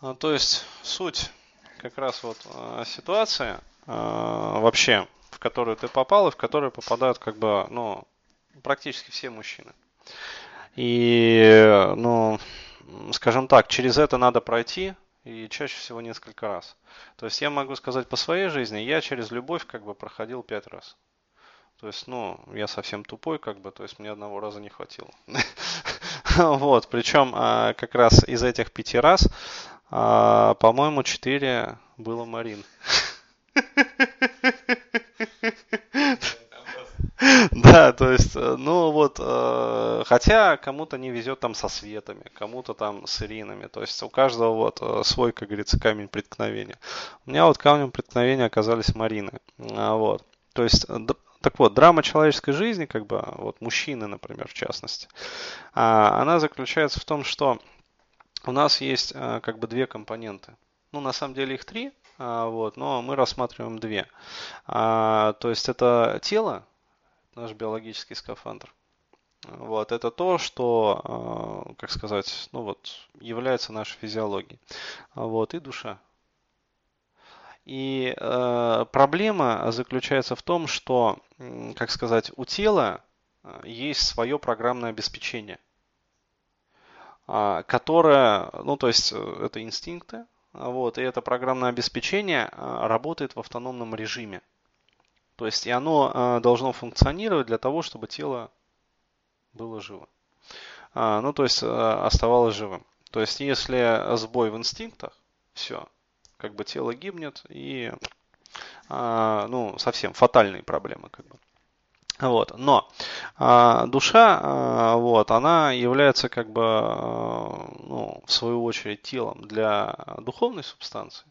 А, то есть суть как раз вот а, ситуация а, вообще, в которую ты попал и в которую попадают как бы, ну, практически все мужчины. И, ну, скажем так, через это надо пройти, и чаще всего несколько раз. То есть я могу сказать по своей жизни, я через любовь как бы проходил пять раз. То есть, ну, я совсем тупой, как бы, то есть мне одного раза не хватило. Вот, причем как раз из этих пяти раз, а, по-моему, четыре было Марин. Да, то есть, э, ну вот, э, хотя кому-то не везет там со светами, кому-то там с иринами, то есть у каждого вот э, свой, как говорится, камень преткновения. У меня вот камнем преткновения оказались Марины, а, вот. То есть, так вот, драма человеческой жизни, как бы, вот мужчины, например, в частности, а, она заключается в том, что у нас есть как бы две компоненты. Ну, на самом деле их три, а, вот, но мы рассматриваем две. То есть это тело, наш биологический скафандр. Вот, это то, что, а, как сказать, ну вот, является нашей физиологией. Вот, и душа. И э, проблема заключается в том, что, как сказать, у тела а, есть свое программное обеспечение, которое, ну то есть э, это инстинкты, вот, и это программное обеспечение работает в автономном режиме. То есть и оно а, должно функционировать для того, чтобы тело было живо. А, ну, то есть а, оставалось живым. То есть если сбой в инстинктах, все, как бы тело гибнет и ну, совсем фатальные проблемы как бы. Вот. Но а, душа, а, вот, она является как бы, а, ну, в свою очередь, телом для духовной субстанции.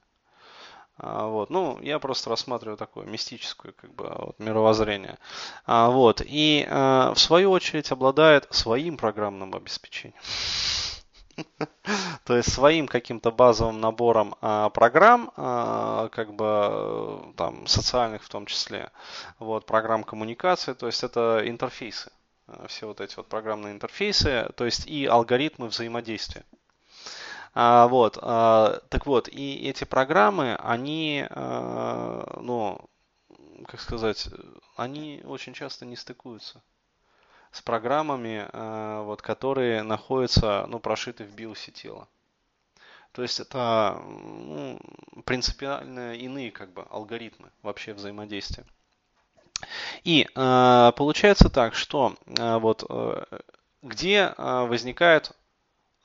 А, вот. Ну, я просто рассматриваю такое мистическое как бы, вот, мировоззрение. А, вот. И а, в свою очередь обладает своим программным обеспечением. То есть своим каким-то базовым набором а, программ, а, как бы там социальных в том числе, вот программ коммуникации, то есть это интерфейсы, все вот эти вот программные интерфейсы, то есть и алгоритмы взаимодействия. А, вот, так вот, и эти программы, они, а, ну, как сказать, они очень часто не стыкуются с программами, а, вот, которые находятся, ну, прошиты в биосе тела. То есть это ну, принципиально иные как бы алгоритмы вообще взаимодействия. И э, получается так, что э, вот э, где э, возникает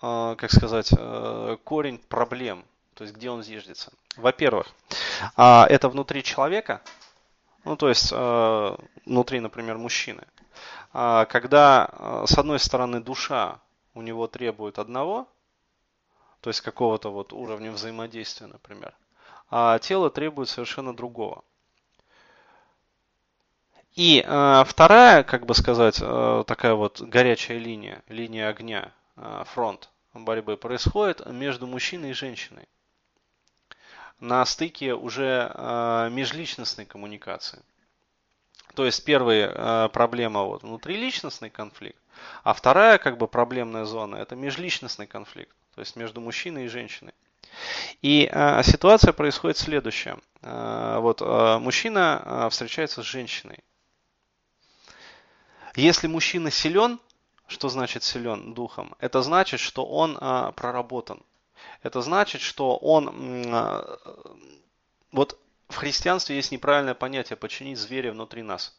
а, как сказать, э, корень проблем, то есть где он зиждется. Во-первых, а, это внутри человека, ну то есть э, внутри, например, мужчины. А, когда э, с одной стороны душа у него требует одного, то есть какого-то вот уровня взаимодействия, например, а тело требует совершенно другого. И э, вторая, как бы сказать, э, такая вот горячая линия, линия огня, э, фронт, борьбы происходит между мужчиной и женщиной. На стыке уже э, межличностной коммуникации. То есть первая э, проблема вот внутриличностный конфликт, а вторая как бы проблемная зона это межличностный конфликт, то есть между мужчиной и женщиной. И э, ситуация происходит следующая. Э, вот э, мужчина э, встречается с женщиной. Если мужчина силен, что значит силен духом? Это значит, что он а, проработан. Это значит, что он... А, вот в христианстве есть неправильное понятие подчинить зверя внутри нас.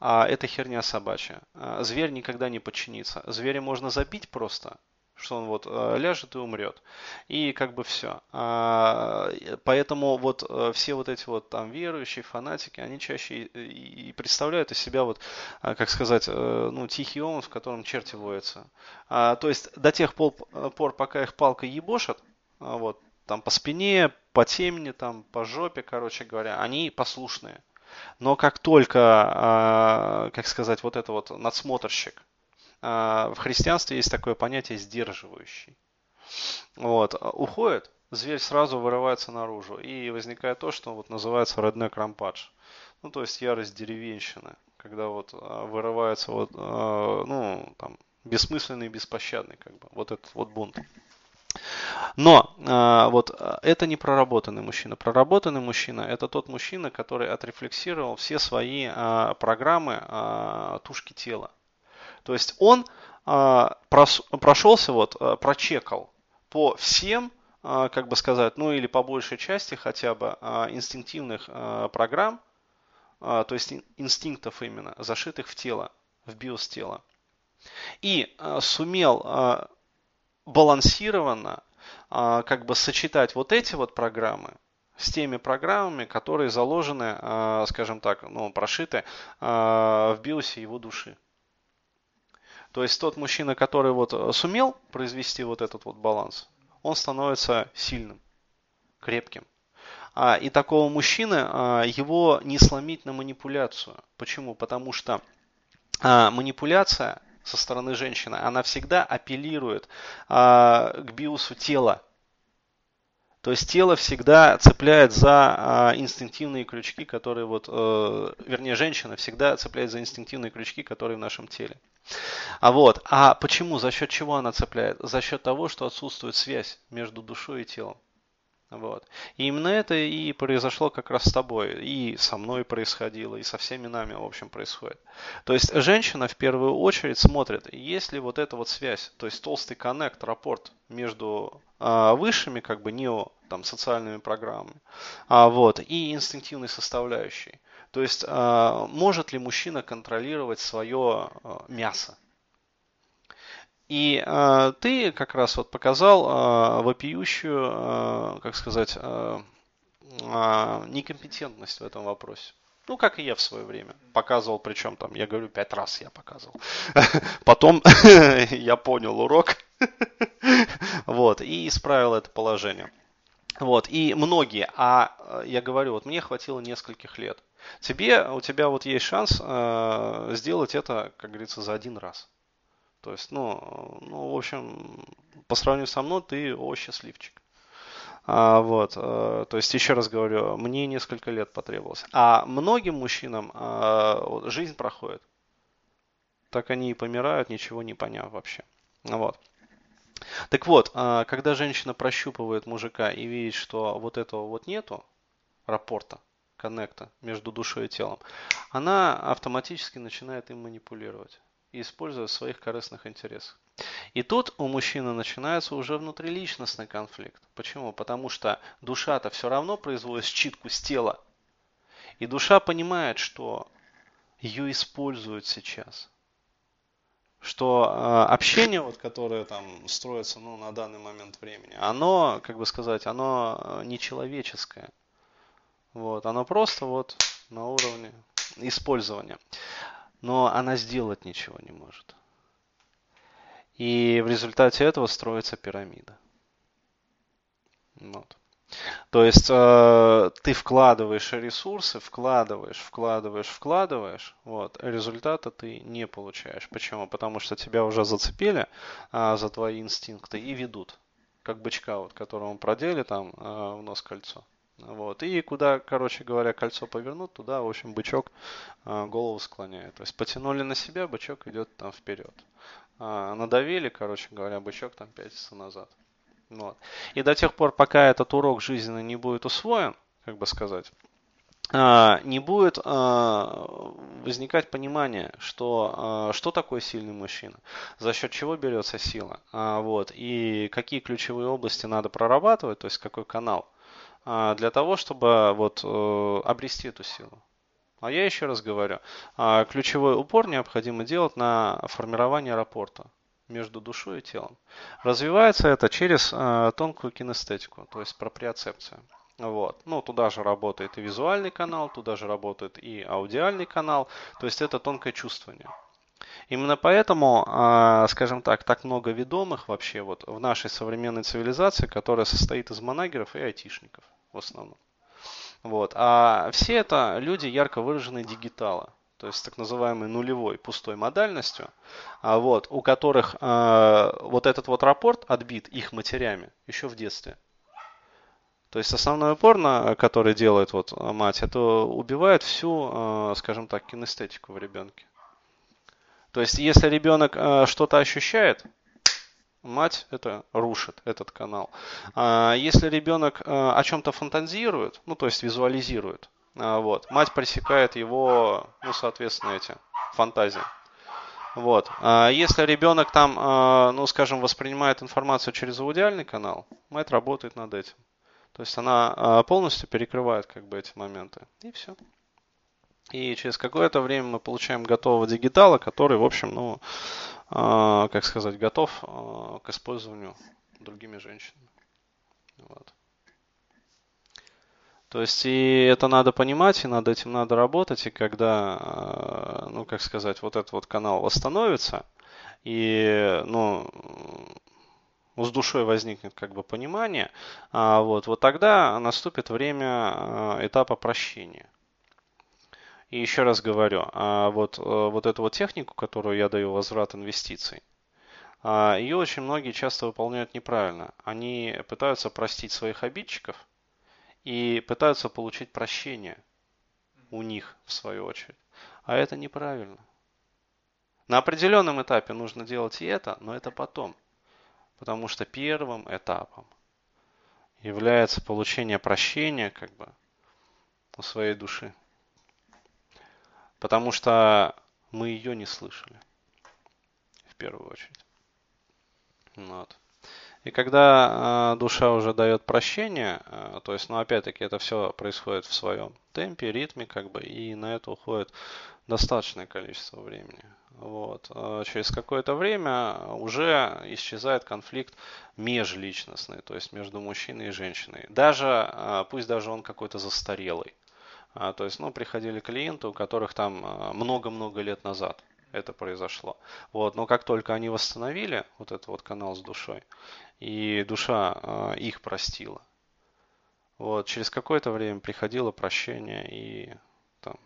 А это херня собачья. А, зверь никогда не подчинится. Зверя можно забить просто, что он вот э, ляжет и умрет. И как бы все. А, поэтому вот э, все вот эти вот там верующие, фанатики, они чаще и представляют из себя вот, а, как сказать, э, ну, тихий омут, в котором черти воются. А, то есть до тех пор, пока их палка ебошат, вот, там по спине, по темени, там по жопе, короче говоря, они послушные. Но как только, как сказать, вот это вот надсмотрщик, а, в христианстве есть такое понятие сдерживающий. Вот. Уходит, зверь сразу вырывается наружу. И возникает то, что вот называется реднек рампадж. Ну, то есть ярость деревенщины. Когда вот а, вырывается вот, а, ну, там, бессмысленный и беспощадный, как бы, вот этот вот бунт. Но э, вот это не проработанный мужчина. Проработанный мужчина это тот мужчина, который отрефлексировал все свои э, программы э, тушки тела. То есть он э, прошелся, вот, э, прочекал по всем, э, как бы сказать, ну или по большей части хотя бы э, инстинктивных э, программ, э, то есть инстинктов именно, зашитых в тело, в биос тела. И э, сумел э, балансированно как бы сочетать вот эти вот программы с теми программами, которые заложены, а, скажем так, ну, прошиты а, в биосе его души. То есть тот мужчина, который вот сумел произвести вот этот вот баланс, он становится сильным, крепким. И такого мужчины его не сломить на манипуляцию. Почему? Потому что манипуляция со стороны женщины, она всегда апеллирует а, к биосу тела. То есть тело всегда цепляет за а, инстинктивные крючки, которые вот, э, вернее, женщина всегда цепляет за инстинктивные крючки, которые в нашем теле. А вот, а почему, за счет чего она цепляет? За счет того, что отсутствует связь между душой и телом. Вот. И именно это и произошло как раз с тобой, и со мной происходило, и со всеми нами, в общем, происходит. То есть женщина в первую очередь смотрит, есть ли вот эта вот связь, то есть толстый коннект, рапорт между а, высшими, как бы, нео, там, социальными программами, а, вот, и инстинктивной составляющей. То есть, а, может ли мужчина контролировать свое а, мясо? И э, ты как раз вот показал э, вопиющую, э, как сказать, э, э, некомпетентность в этом вопросе. Ну, как и я в свое время. Показывал, причем там, я говорю, пять раз я показывал. Потом я понял урок. Вот, и исправил это положение. Вот, и многие, а я говорю, вот мне хватило нескольких лет. Тебе, у тебя вот есть шанс э, сделать это, как говорится, за один раз. То есть, ну, ну, в общем, по сравнению со мной, ты о счастливчик. А, вот, а, то есть, еще раз говорю, мне несколько лет потребовалось. А многим мужчинам а, вот, жизнь проходит. Так они и помирают, ничего не поняв вообще. Вот. Так вот, а, когда женщина прощупывает мужика и видит, что вот этого вот нету, рапорта, коннекта между душой и телом, она автоматически начинает им манипулировать и используя в своих корыстных интересах. И тут у мужчины начинается уже внутриличностный конфликт. Почему? Потому что душа-то все равно производит считку с тела. И душа понимает, что ее используют сейчас. Что э, общение, вот, которое там строится ну, на данный момент времени, оно, как бы сказать, оно э, нечеловеческое. Вот, оно просто вот на уровне использования но она сделать ничего не может. И в результате этого строится пирамида. Вот. То есть э, ты вкладываешь ресурсы, вкладываешь, вкладываешь, вкладываешь, вот, результата ты не получаешь. Почему? Потому что тебя уже зацепили э, за твои инстинкты и ведут, как бычка, вот, которому продели там э, в нос кольцо. Вот. И куда, короче говоря, кольцо повернут, туда, в общем, бычок э, голову склоняет. То есть потянули на себя, бычок идет там вперед. А, надавили, короче говоря, бычок там пятится назад. Вот. И до тех пор, пока этот урок жизненный не будет усвоен, как бы сказать, а, не будет а, возникать понимание, что, что такое сильный мужчина, за счет чего берется сила, вот, и какие ключевые области надо прорабатывать, то есть какой канал. А, для того, чтобы вот э, обрести эту силу. А я еще раз говорю, а, ключевой упор необходимо делать на формирование рапорта между душой и телом. Развивается это через э, тонкую кинестетику, то есть проприоцепцию. Вот. Ну, туда же работает и визуальный канал, туда же работает и аудиальный канал, то есть это тонкое чувствование. Именно поэтому, а, скажем так, так много ведомых вообще вот в нашей современной цивилизации, которая состоит из манагеров и айтишников в основном. Вот. А все это люди ярко выраженные дигитала, то есть так называемой нулевой пустой модальностью, а вот, у которых э, вот этот вот рапорт отбит их матерями еще в детстве. То есть основной упор, на который делает вот мать, это убивает всю, э, скажем так, кинестетику в ребенке. То есть если ребенок э, что-то ощущает, мать это рушит, этот канал. А если ребенок э, о чем-то фантазирует, ну то есть визуализирует, а, вот, мать пресекает его, ну соответственно эти фантазии. Вот. А если ребенок там, а, ну скажем, воспринимает информацию через аудиальный канал, мать работает над этим. То есть она полностью перекрывает как бы эти моменты. И все. И через какое-то время мы получаем готового дигитала, который, в общем, ну, э, как сказать, готов э, к использованию другими женщинами. Вот. То есть и это надо понимать, и над этим надо работать, и когда, э, ну, как сказать, вот этот вот канал восстановится, и, ну, с душой возникнет как бы понимание, а вот, вот тогда наступит время этапа прощения. И еще раз говорю, а вот, э, вот эту вот технику, которую я даю, возврат инвестиций, а, ее очень многие часто выполняют неправильно. Они пытаются простить своих обидчиков и пытаются получить прощение у них, в свою очередь. А это неправильно. На определенном этапе нужно делать и это, но это потом. Потому что первым этапом является получение прощения как бы у своей души потому что мы ее не слышали в первую очередь. Вот. И когда э, душа уже дает прощение, э, то есть, ну, опять-таки, это все происходит в своем темпе, ритме, как бы, и на это уходит достаточное количество времени. Вот. Э, через какое-то время уже исчезает конфликт межличностный, то есть между мужчиной и женщиной. Даже, э, пусть даже он какой-то застарелый. А, то есть, ну, приходили клиенты, у которых там а, много-много лет назад это произошло. Вот, но как только они восстановили вот этот вот канал с душой, и душа э, их простила, вот, через какое-то время приходило прощение и там,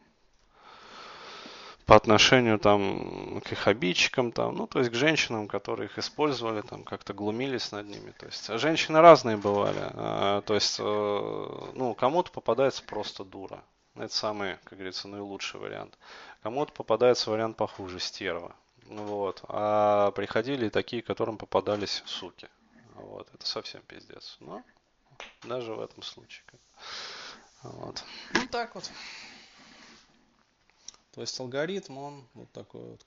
по отношению там, к их обидчикам, там, ну, то есть к женщинам, которые их использовали, там, как-то глумились над ними. То есть женщины разные бывали. То есть, э, ну, кому-то попадается просто дура. Это самый, как говорится, наилучший вариант. Кому-то попадается вариант похуже, стерва. Вот. А приходили такие, которым попадались суки. Вот. Это совсем пиздец. Но даже в этом случае. Вот. Ну так вот. То есть алгоритм, он вот такой вот,